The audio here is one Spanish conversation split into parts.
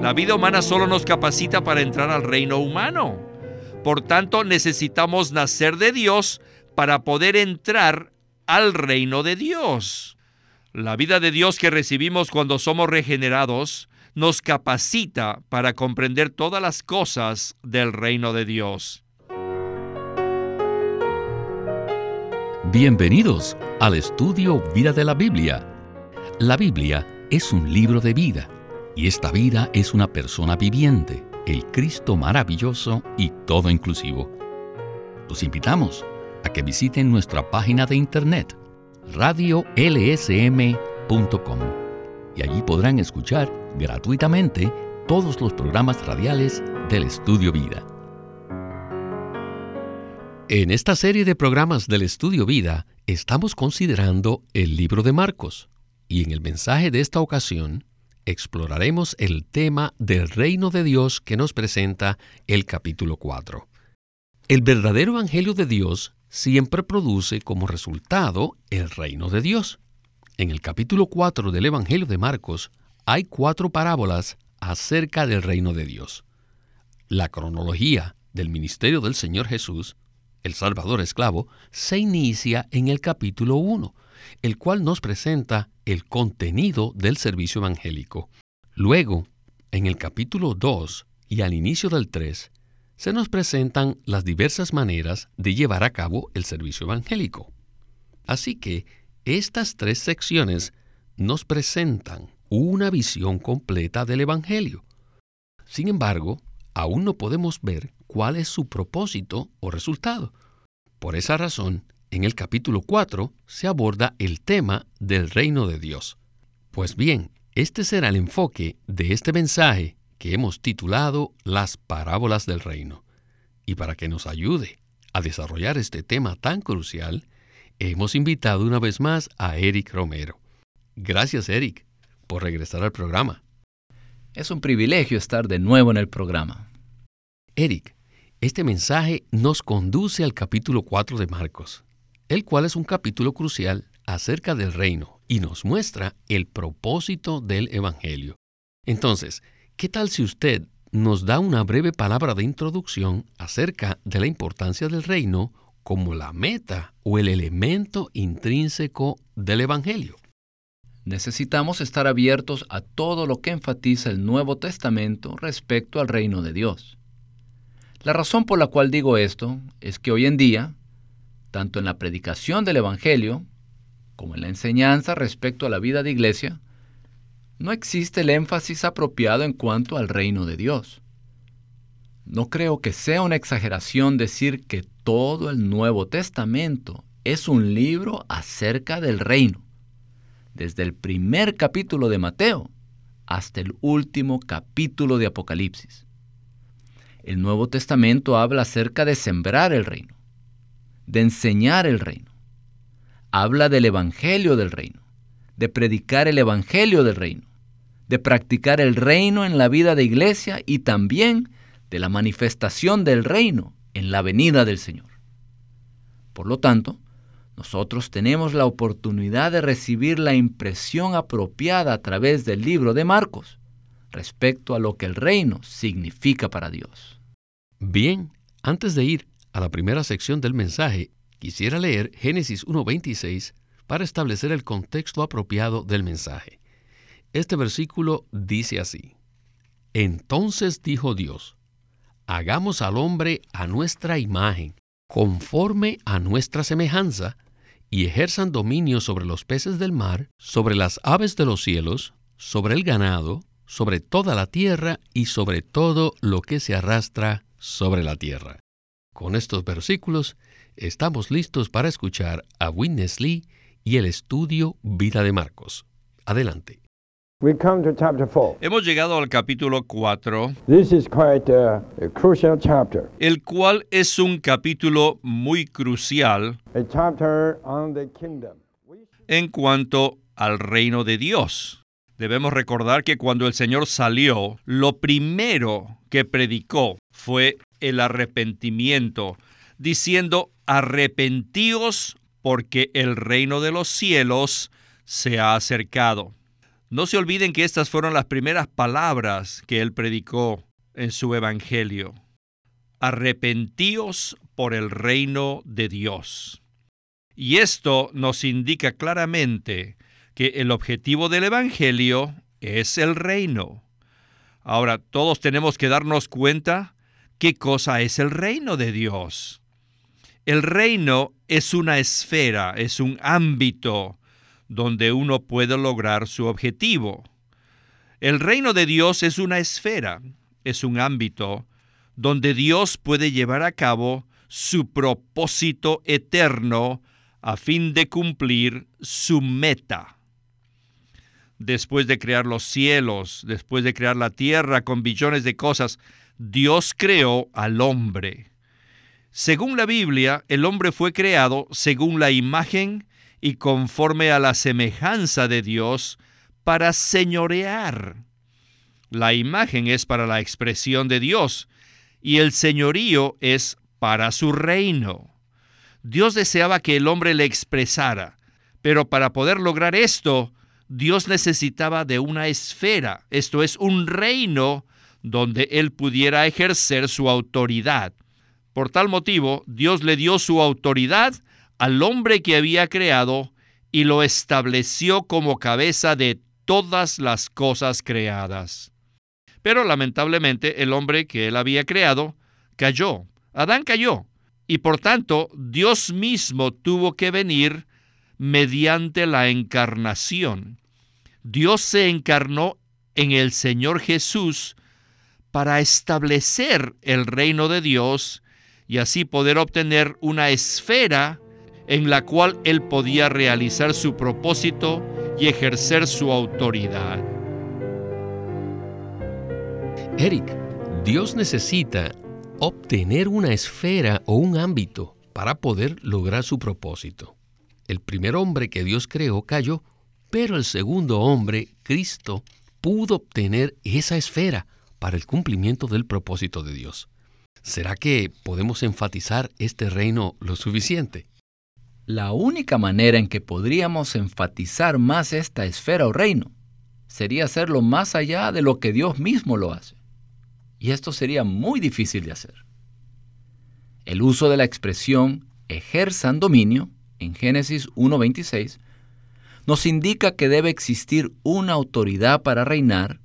La vida humana solo nos capacita para entrar al reino humano. Por tanto, necesitamos nacer de Dios para poder entrar al reino de Dios. La vida de Dios que recibimos cuando somos regenerados nos capacita para comprender todas las cosas del reino de Dios. Bienvenidos al estudio Vida de la Biblia. La Biblia es un libro de vida y esta vida es una persona viviente, el Cristo maravilloso y todo inclusivo. Los invitamos a que visiten nuestra página de internet radiolsm.com y allí podrán escuchar gratuitamente todos los programas radiales del Estudio Vida. En esta serie de programas del Estudio Vida estamos considerando el libro de Marcos y en el mensaje de esta ocasión exploraremos el tema del reino de Dios que nos presenta el capítulo 4. El verdadero Evangelio de Dios siempre produce como resultado el reino de Dios. En el capítulo 4 del Evangelio de Marcos hay cuatro parábolas acerca del reino de Dios. La cronología del ministerio del Señor Jesús, el Salvador esclavo, se inicia en el capítulo 1, el cual nos presenta el contenido del servicio evangélico. Luego, en el capítulo 2 y al inicio del 3, se nos presentan las diversas maneras de llevar a cabo el servicio evangélico. Así que estas tres secciones nos presentan una visión completa del Evangelio. Sin embargo, aún no podemos ver cuál es su propósito o resultado. Por esa razón, en el capítulo 4 se aborda el tema del reino de Dios. Pues bien, este será el enfoque de este mensaje que hemos titulado Las parábolas del reino. Y para que nos ayude a desarrollar este tema tan crucial, hemos invitado una vez más a Eric Romero. Gracias, Eric, por regresar al programa. Es un privilegio estar de nuevo en el programa. Eric, este mensaje nos conduce al capítulo 4 de Marcos, el cual es un capítulo crucial acerca del reino y nos muestra el propósito del Evangelio. Entonces, ¿Qué tal si usted nos da una breve palabra de introducción acerca de la importancia del reino como la meta o el elemento intrínseco del Evangelio? Necesitamos estar abiertos a todo lo que enfatiza el Nuevo Testamento respecto al reino de Dios. La razón por la cual digo esto es que hoy en día, tanto en la predicación del Evangelio como en la enseñanza respecto a la vida de iglesia, no existe el énfasis apropiado en cuanto al reino de Dios. No creo que sea una exageración decir que todo el Nuevo Testamento es un libro acerca del reino, desde el primer capítulo de Mateo hasta el último capítulo de Apocalipsis. El Nuevo Testamento habla acerca de sembrar el reino, de enseñar el reino. Habla del Evangelio del reino, de predicar el Evangelio del reino de practicar el reino en la vida de iglesia y también de la manifestación del reino en la venida del Señor. Por lo tanto, nosotros tenemos la oportunidad de recibir la impresión apropiada a través del libro de Marcos respecto a lo que el reino significa para Dios. Bien, antes de ir a la primera sección del mensaje, quisiera leer Génesis 1.26 para establecer el contexto apropiado del mensaje. Este versículo dice así, Entonces dijo Dios, hagamos al hombre a nuestra imagen, conforme a nuestra semejanza, y ejerzan dominio sobre los peces del mar, sobre las aves de los cielos, sobre el ganado, sobre toda la tierra y sobre todo lo que se arrastra sobre la tierra. Con estos versículos estamos listos para escuchar a Witness Lee y el estudio Vida de Marcos. Adelante. Hemos llegado al capítulo 4, el cual es un capítulo muy crucial en cuanto al reino de Dios. Debemos recordar que cuando el Señor salió, lo primero que predicó fue el arrepentimiento, diciendo, arrepentíos porque el reino de los cielos se ha acercado. No se olviden que estas fueron las primeras palabras que él predicó en su evangelio. Arrepentíos por el reino de Dios. Y esto nos indica claramente que el objetivo del evangelio es el reino. Ahora, todos tenemos que darnos cuenta qué cosa es el reino de Dios. El reino es una esfera, es un ámbito donde uno puede lograr su objetivo. El reino de Dios es una esfera, es un ámbito donde Dios puede llevar a cabo su propósito eterno a fin de cumplir su meta después de crear los cielos, después de crear la tierra con billones de cosas, Dios creó al hombre. Según la Biblia, el hombre fue creado según la imagen y conforme a la semejanza de Dios para señorear. La imagen es para la expresión de Dios y el señorío es para su reino. Dios deseaba que el hombre le expresara, pero para poder lograr esto, Dios necesitaba de una esfera, esto es, un reino donde él pudiera ejercer su autoridad. Por tal motivo, Dios le dio su autoridad al hombre que había creado y lo estableció como cabeza de todas las cosas creadas. Pero lamentablemente el hombre que él había creado cayó. Adán cayó. Y por tanto, Dios mismo tuvo que venir mediante la encarnación. Dios se encarnó en el Señor Jesús para establecer el reino de Dios y así poder obtener una esfera en la cual Él podía realizar su propósito y ejercer su autoridad. Eric, Dios necesita obtener una esfera o un ámbito para poder lograr su propósito. El primer hombre que Dios creó cayó, pero el segundo hombre, Cristo, pudo obtener esa esfera para el cumplimiento del propósito de Dios. ¿Será que podemos enfatizar este reino lo suficiente? La única manera en que podríamos enfatizar más esta esfera o reino sería hacerlo más allá de lo que Dios mismo lo hace. Y esto sería muy difícil de hacer. El uso de la expresión ejerzan dominio en Génesis 1.26 nos indica que debe existir una autoridad para reinar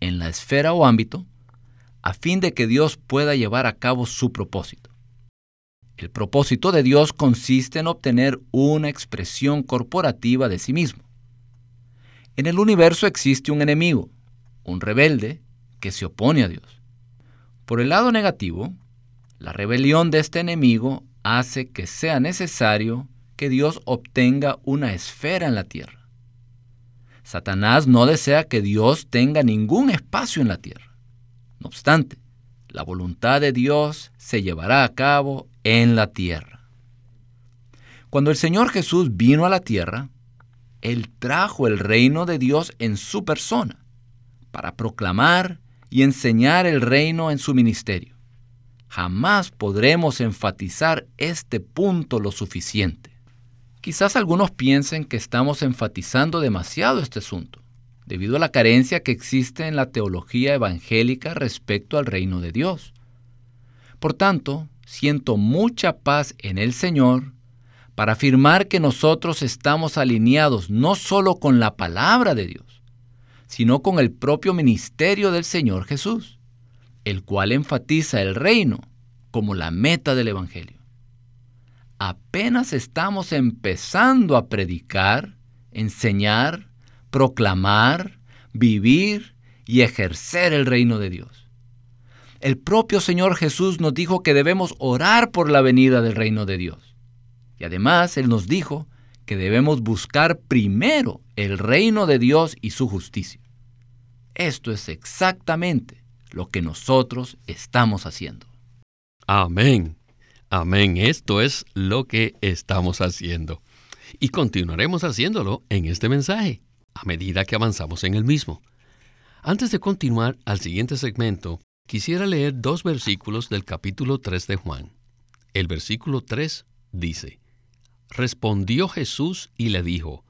en la esfera o ámbito a fin de que Dios pueda llevar a cabo su propósito. El propósito de Dios consiste en obtener una expresión corporativa de sí mismo. En el universo existe un enemigo, un rebelde, que se opone a Dios. Por el lado negativo, la rebelión de este enemigo hace que sea necesario que Dios obtenga una esfera en la tierra. Satanás no desea que Dios tenga ningún espacio en la tierra. No obstante, la voluntad de Dios se llevará a cabo en la tierra. Cuando el Señor Jesús vino a la tierra, Él trajo el reino de Dios en su persona para proclamar y enseñar el reino en su ministerio. Jamás podremos enfatizar este punto lo suficiente. Quizás algunos piensen que estamos enfatizando demasiado este asunto debido a la carencia que existe en la teología evangélica respecto al reino de Dios. Por tanto, siento mucha paz en el Señor para afirmar que nosotros estamos alineados no solo con la palabra de Dios, sino con el propio ministerio del Señor Jesús, el cual enfatiza el reino como la meta del Evangelio. Apenas estamos empezando a predicar, enseñar, proclamar, vivir y ejercer el reino de Dios. El propio Señor Jesús nos dijo que debemos orar por la venida del reino de Dios. Y además Él nos dijo que debemos buscar primero el reino de Dios y su justicia. Esto es exactamente lo que nosotros estamos haciendo. Amén. Amén. Esto es lo que estamos haciendo. Y continuaremos haciéndolo en este mensaje a medida que avanzamos en el mismo. Antes de continuar al siguiente segmento, quisiera leer dos versículos del capítulo 3 de Juan. El versículo 3 dice, Respondió Jesús y le dijo,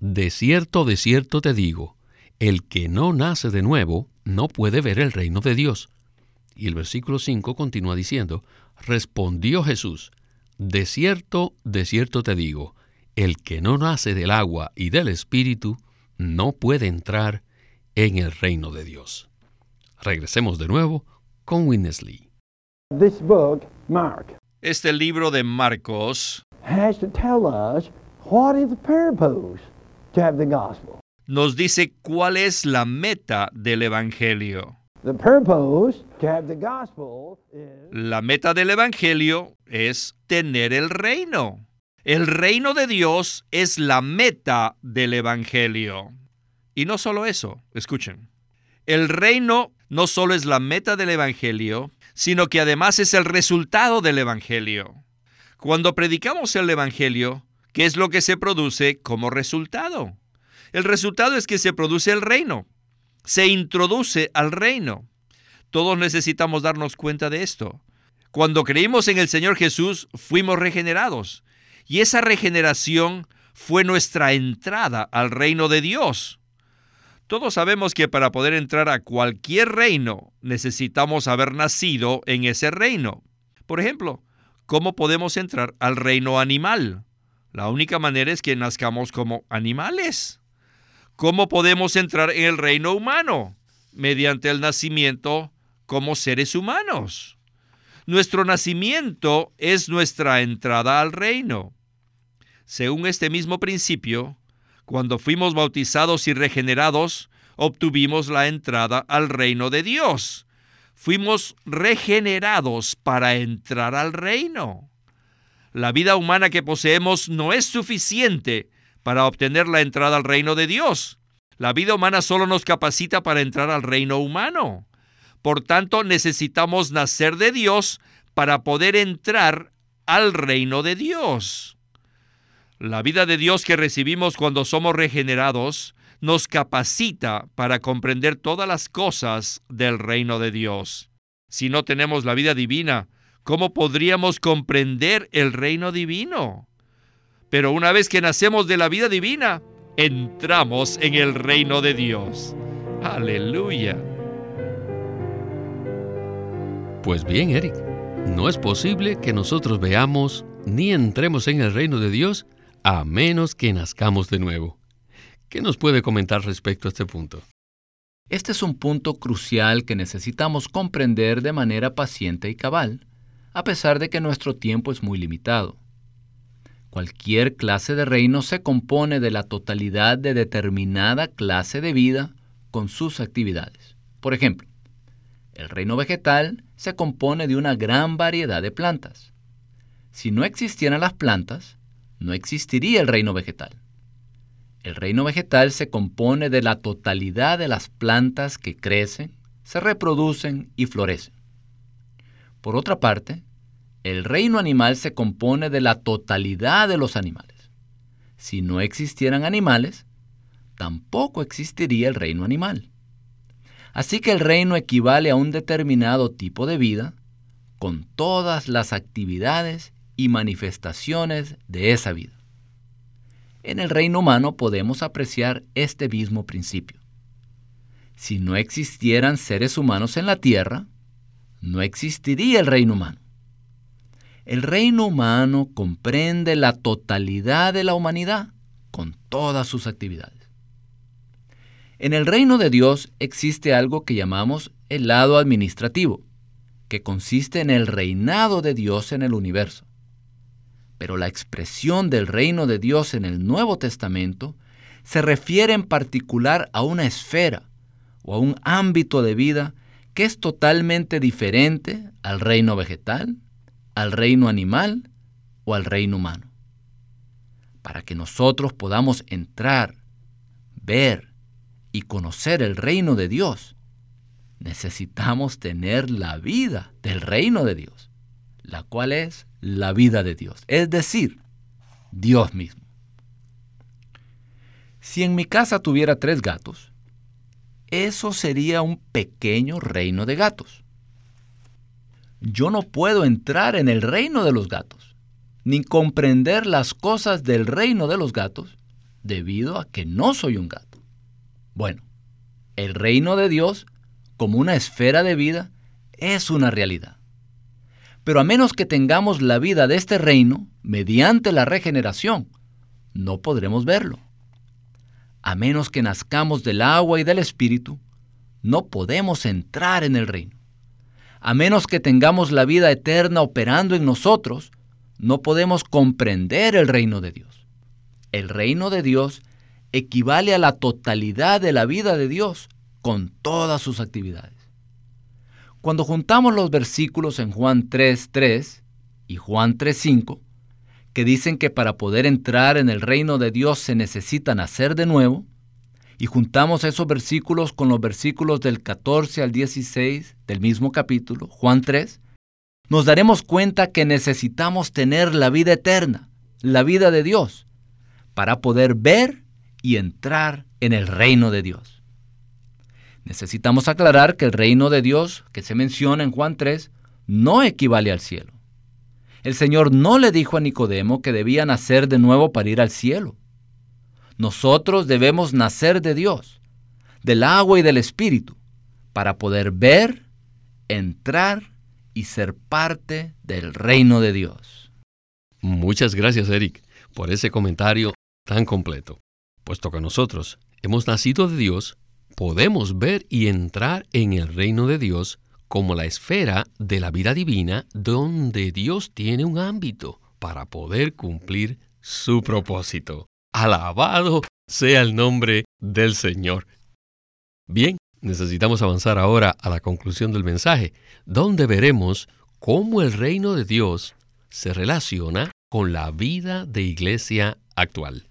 de cierto, de cierto te digo, el que no nace de nuevo no puede ver el reino de Dios. Y el versículo 5 continúa diciendo, respondió Jesús, de cierto, de cierto te digo, el que no nace del agua y del Espíritu no puede entrar en el reino de Dios. Regresemos de nuevo con Winnesley. Este libro de Marcos nos dice cuál es la meta del Evangelio. La meta del Evangelio es tener el reino. El reino de Dios es la meta del Evangelio. Y no solo eso, escuchen. El reino no solo es la meta del Evangelio, sino que además es el resultado del Evangelio. Cuando predicamos el Evangelio, ¿qué es lo que se produce como resultado? El resultado es que se produce el reino, se introduce al reino. Todos necesitamos darnos cuenta de esto. Cuando creímos en el Señor Jesús, fuimos regenerados. Y esa regeneración fue nuestra entrada al reino de Dios. Todos sabemos que para poder entrar a cualquier reino necesitamos haber nacido en ese reino. Por ejemplo, ¿cómo podemos entrar al reino animal? La única manera es que nazcamos como animales. ¿Cómo podemos entrar en el reino humano? Mediante el nacimiento como seres humanos. Nuestro nacimiento es nuestra entrada al reino. Según este mismo principio, cuando fuimos bautizados y regenerados, obtuvimos la entrada al reino de Dios. Fuimos regenerados para entrar al reino. La vida humana que poseemos no es suficiente para obtener la entrada al reino de Dios. La vida humana solo nos capacita para entrar al reino humano. Por tanto, necesitamos nacer de Dios para poder entrar al reino de Dios. La vida de Dios que recibimos cuando somos regenerados nos capacita para comprender todas las cosas del reino de Dios. Si no tenemos la vida divina, ¿cómo podríamos comprender el reino divino? Pero una vez que nacemos de la vida divina, entramos en el reino de Dios. Aleluya. Pues bien, Eric, no es posible que nosotros veamos ni entremos en el reino de Dios a menos que nazcamos de nuevo. ¿Qué nos puede comentar respecto a este punto? Este es un punto crucial que necesitamos comprender de manera paciente y cabal, a pesar de que nuestro tiempo es muy limitado. Cualquier clase de reino se compone de la totalidad de determinada clase de vida con sus actividades. Por ejemplo, el reino vegetal se compone de una gran variedad de plantas. Si no existieran las plantas, no existiría el reino vegetal. El reino vegetal se compone de la totalidad de las plantas que crecen, se reproducen y florecen. Por otra parte, el reino animal se compone de la totalidad de los animales. Si no existieran animales, tampoco existiría el reino animal. Así que el reino equivale a un determinado tipo de vida con todas las actividades y manifestaciones de esa vida. En el reino humano podemos apreciar este mismo principio. Si no existieran seres humanos en la tierra, no existiría el reino humano. El reino humano comprende la totalidad de la humanidad con todas sus actividades. En el reino de Dios existe algo que llamamos el lado administrativo, que consiste en el reinado de Dios en el universo. Pero la expresión del reino de Dios en el Nuevo Testamento se refiere en particular a una esfera o a un ámbito de vida que es totalmente diferente al reino vegetal, al reino animal o al reino humano. Para que nosotros podamos entrar, ver, y conocer el reino de Dios, necesitamos tener la vida del reino de Dios, la cual es la vida de Dios, es decir, Dios mismo. Si en mi casa tuviera tres gatos, eso sería un pequeño reino de gatos. Yo no puedo entrar en el reino de los gatos, ni comprender las cosas del reino de los gatos, debido a que no soy un gato. Bueno, el reino de Dios, como una esfera de vida, es una realidad. Pero a menos que tengamos la vida de este reino mediante la regeneración, no podremos verlo. A menos que nazcamos del agua y del espíritu, no podemos entrar en el reino. A menos que tengamos la vida eterna operando en nosotros, no podemos comprender el reino de Dios. El reino de Dios equivale a la totalidad de la vida de Dios con todas sus actividades. Cuando juntamos los versículos en Juan 3.3 y Juan 3.5, que dicen que para poder entrar en el reino de Dios se necesita nacer de nuevo, y juntamos esos versículos con los versículos del 14 al 16 del mismo capítulo, Juan 3, nos daremos cuenta que necesitamos tener la vida eterna, la vida de Dios, para poder ver y entrar en el reino de Dios. Necesitamos aclarar que el reino de Dios que se menciona en Juan 3 no equivale al cielo. El Señor no le dijo a Nicodemo que debía nacer de nuevo para ir al cielo. Nosotros debemos nacer de Dios, del agua y del Espíritu, para poder ver, entrar y ser parte del reino de Dios. Muchas gracias, Eric, por ese comentario tan completo. Puesto que nosotros hemos nacido de Dios, podemos ver y entrar en el reino de Dios como la esfera de la vida divina donde Dios tiene un ámbito para poder cumplir su propósito. Alabado sea el nombre del Señor. Bien, necesitamos avanzar ahora a la conclusión del mensaje, donde veremos cómo el reino de Dios se relaciona con la vida de iglesia actual.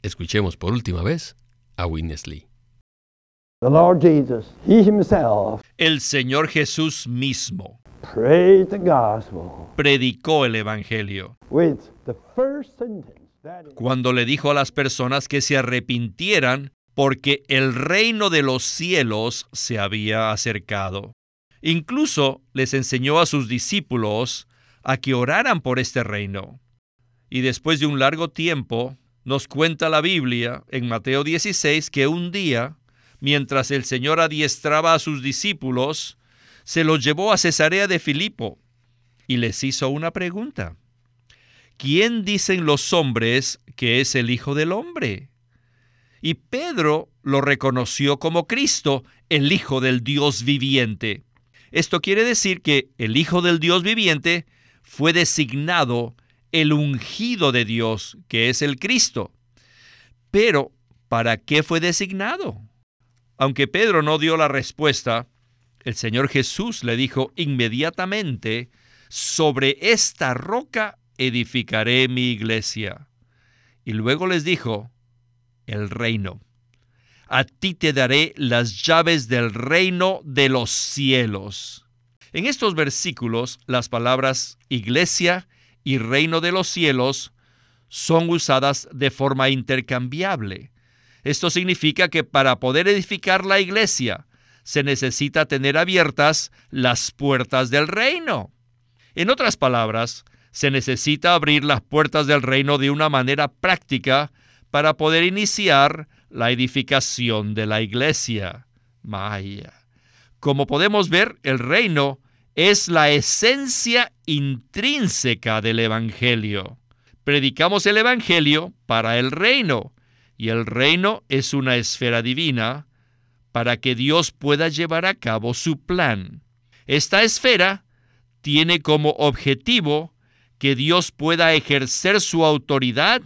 Escuchemos por última vez a Witness Lee. El Señor Jesús mismo predicó el Evangelio cuando le dijo a las personas que se arrepintieran porque el reino de los cielos se había acercado. Incluso les enseñó a sus discípulos a que oraran por este reino. Y después de un largo tiempo, nos cuenta la Biblia en Mateo 16 que un día, mientras el Señor adiestraba a sus discípulos, se los llevó a Cesarea de Filipo y les hizo una pregunta. ¿Quién dicen los hombres que es el Hijo del Hombre? Y Pedro lo reconoció como Cristo, el Hijo del Dios viviente. Esto quiere decir que el Hijo del Dios viviente fue designado el ungido de Dios, que es el Cristo. Pero, ¿para qué fue designado? Aunque Pedro no dio la respuesta, el Señor Jesús le dijo inmediatamente, sobre esta roca edificaré mi iglesia. Y luego les dijo, el reino. A ti te daré las llaves del reino de los cielos. En estos versículos, las palabras iglesia y reino de los cielos son usadas de forma intercambiable. Esto significa que para poder edificar la iglesia se necesita tener abiertas las puertas del reino. En otras palabras, se necesita abrir las puertas del reino de una manera práctica para poder iniciar la edificación de la iglesia. Maya. Como podemos ver, el reino es la esencia intrínseca del Evangelio. Predicamos el Evangelio para el reino, y el reino es una esfera divina para que Dios pueda llevar a cabo su plan. Esta esfera tiene como objetivo que Dios pueda ejercer su autoridad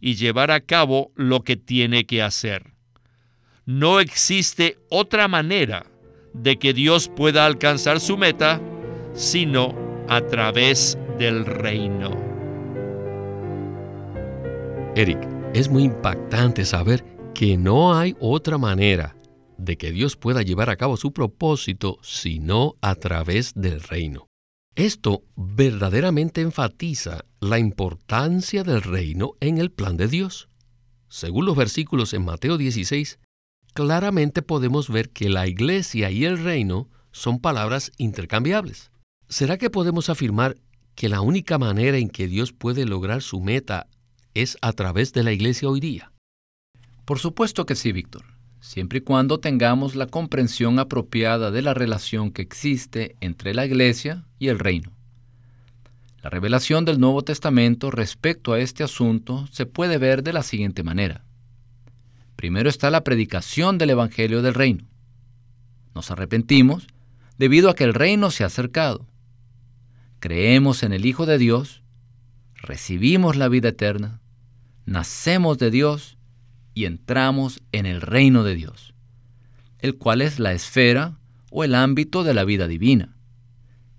y llevar a cabo lo que tiene que hacer. No existe otra manera de que Dios pueda alcanzar su meta sino a través del reino. Eric, es muy impactante saber que no hay otra manera de que Dios pueda llevar a cabo su propósito sino a través del reino. Esto verdaderamente enfatiza la importancia del reino en el plan de Dios. Según los versículos en Mateo 16, claramente podemos ver que la iglesia y el reino son palabras intercambiables. ¿Será que podemos afirmar que la única manera en que Dios puede lograr su meta es a través de la iglesia hoy día? Por supuesto que sí, Víctor, siempre y cuando tengamos la comprensión apropiada de la relación que existe entre la Iglesia y el reino. La revelación del Nuevo Testamento respecto a este asunto se puede ver de la siguiente manera. Primero está la predicación del Evangelio del Reino. Nos arrepentimos debido a que el reino se ha acercado. Creemos en el Hijo de Dios, recibimos la vida eterna, nacemos de Dios y entramos en el reino de Dios, el cual es la esfera o el ámbito de la vida divina.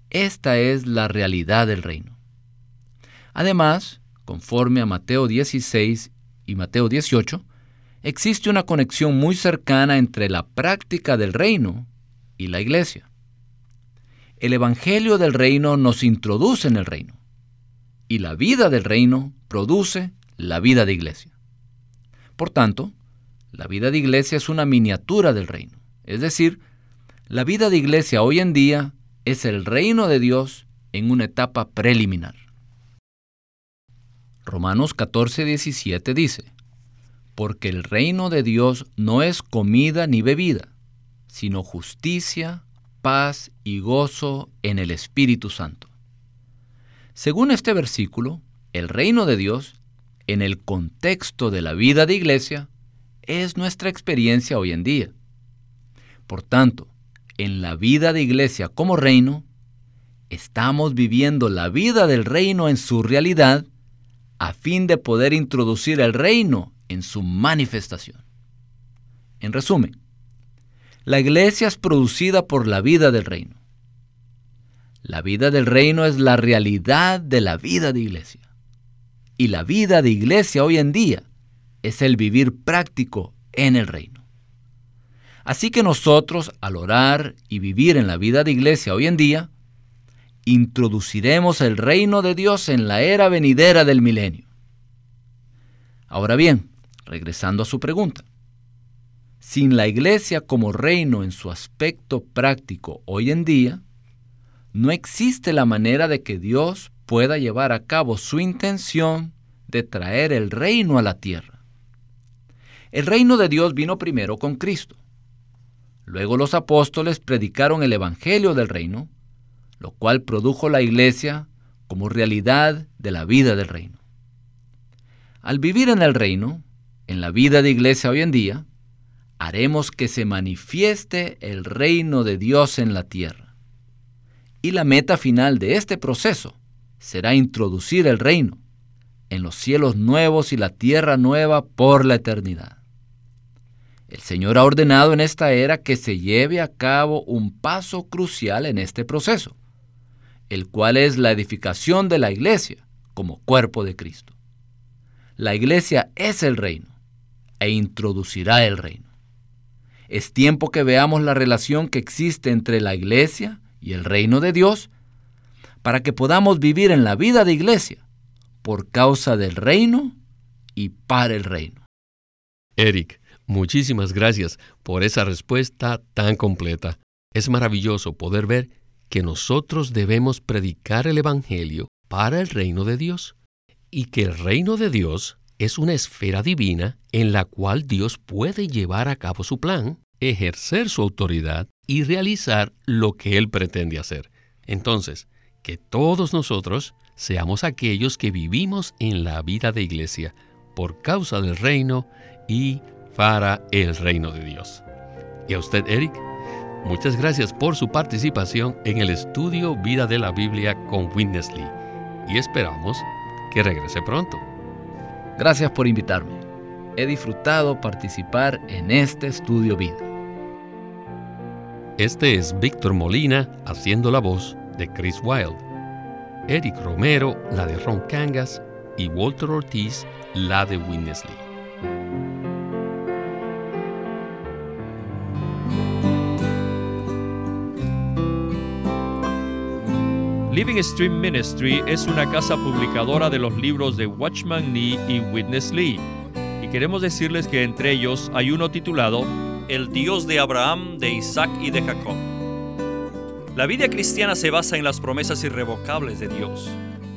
Esta es la realidad del reino. Además, conforme a Mateo 16 y Mateo 18, existe una conexión muy cercana entre la práctica del reino y la iglesia. El Evangelio del reino nos introduce en el reino y la vida del reino produce la vida de iglesia. Por tanto, la vida de iglesia es una miniatura del reino. Es decir, la vida de iglesia hoy en día es el reino de Dios en una etapa preliminar. Romanos 14, 17 dice, porque el reino de Dios no es comida ni bebida, sino justicia, paz y gozo en el Espíritu Santo. Según este versículo, el reino de Dios, en el contexto de la vida de iglesia, es nuestra experiencia hoy en día. Por tanto, en la vida de iglesia como reino, estamos viviendo la vida del reino en su realidad a fin de poder introducir el reino en su manifestación. En resumen, la iglesia es producida por la vida del reino. La vida del reino es la realidad de la vida de iglesia. Y la vida de iglesia hoy en día es el vivir práctico en el reino. Así que nosotros, al orar y vivir en la vida de iglesia hoy en día, introduciremos el reino de Dios en la era venidera del milenio. Ahora bien, regresando a su pregunta. Sin la iglesia como reino en su aspecto práctico hoy en día, no existe la manera de que Dios pueda llevar a cabo su intención de traer el reino a la tierra. El reino de Dios vino primero con Cristo. Luego los apóstoles predicaron el Evangelio del reino, lo cual produjo la iglesia como realidad de la vida del reino. Al vivir en el reino, en la vida de iglesia hoy en día, haremos que se manifieste el reino de Dios en la tierra. Y la meta final de este proceso será introducir el reino en los cielos nuevos y la tierra nueva por la eternidad. El Señor ha ordenado en esta era que se lleve a cabo un paso crucial en este proceso, el cual es la edificación de la iglesia como cuerpo de Cristo. La iglesia es el reino e introducirá el reino. Es tiempo que veamos la relación que existe entre la iglesia y el reino de Dios para que podamos vivir en la vida de iglesia por causa del reino y para el reino. Eric, muchísimas gracias por esa respuesta tan completa. Es maravilloso poder ver que nosotros debemos predicar el Evangelio para el reino de Dios y que el reino de Dios es una esfera divina en la cual Dios puede llevar a cabo su plan, ejercer su autoridad y realizar lo que Él pretende hacer. Entonces, que todos nosotros seamos aquellos que vivimos en la vida de iglesia por causa del reino y para el reino de Dios. Y a usted, Eric, muchas gracias por su participación en el estudio Vida de la Biblia con Witness Lee. Y esperamos que regrese pronto. Gracias por invitarme. He disfrutado participar en este estudio vida. Este es Víctor Molina haciendo la voz de Chris Wilde. Eric Romero la de Ron Cangas y Walter Ortiz la de Winnesley. Living Stream Ministry es una casa publicadora de los libros de Watchman Nee y Witness Lee. Y queremos decirles que entre ellos hay uno titulado El Dios de Abraham, de Isaac y de Jacob. La vida cristiana se basa en las promesas irrevocables de Dios,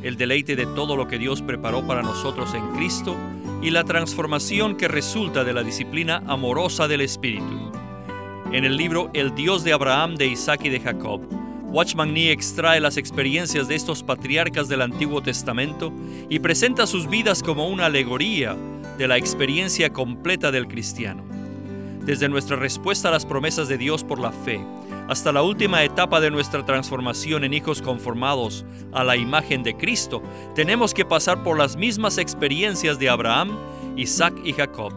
el deleite de todo lo que Dios preparó para nosotros en Cristo y la transformación que resulta de la disciplina amorosa del Espíritu. En el libro El Dios de Abraham, de Isaac y de Jacob, Watchman Nee extrae las experiencias de estos patriarcas del Antiguo Testamento y presenta sus vidas como una alegoría de la experiencia completa del cristiano. Desde nuestra respuesta a las promesas de Dios por la fe, hasta la última etapa de nuestra transformación en hijos conformados a la imagen de Cristo, tenemos que pasar por las mismas experiencias de Abraham, Isaac y Jacob.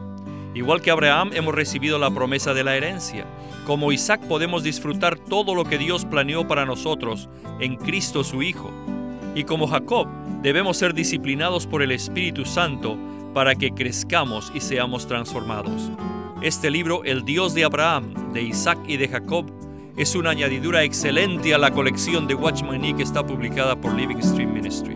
Igual que Abraham hemos recibido la promesa de la herencia. Como Isaac podemos disfrutar todo lo que Dios planeó para nosotros en Cristo su Hijo. Y como Jacob debemos ser disciplinados por el Espíritu Santo para que crezcamos y seamos transformados. Este libro, El Dios de Abraham, de Isaac y de Jacob, es una añadidura excelente a la colección de Watchman Nee que está publicada por Living Stream Ministry.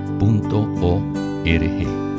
lsm.org.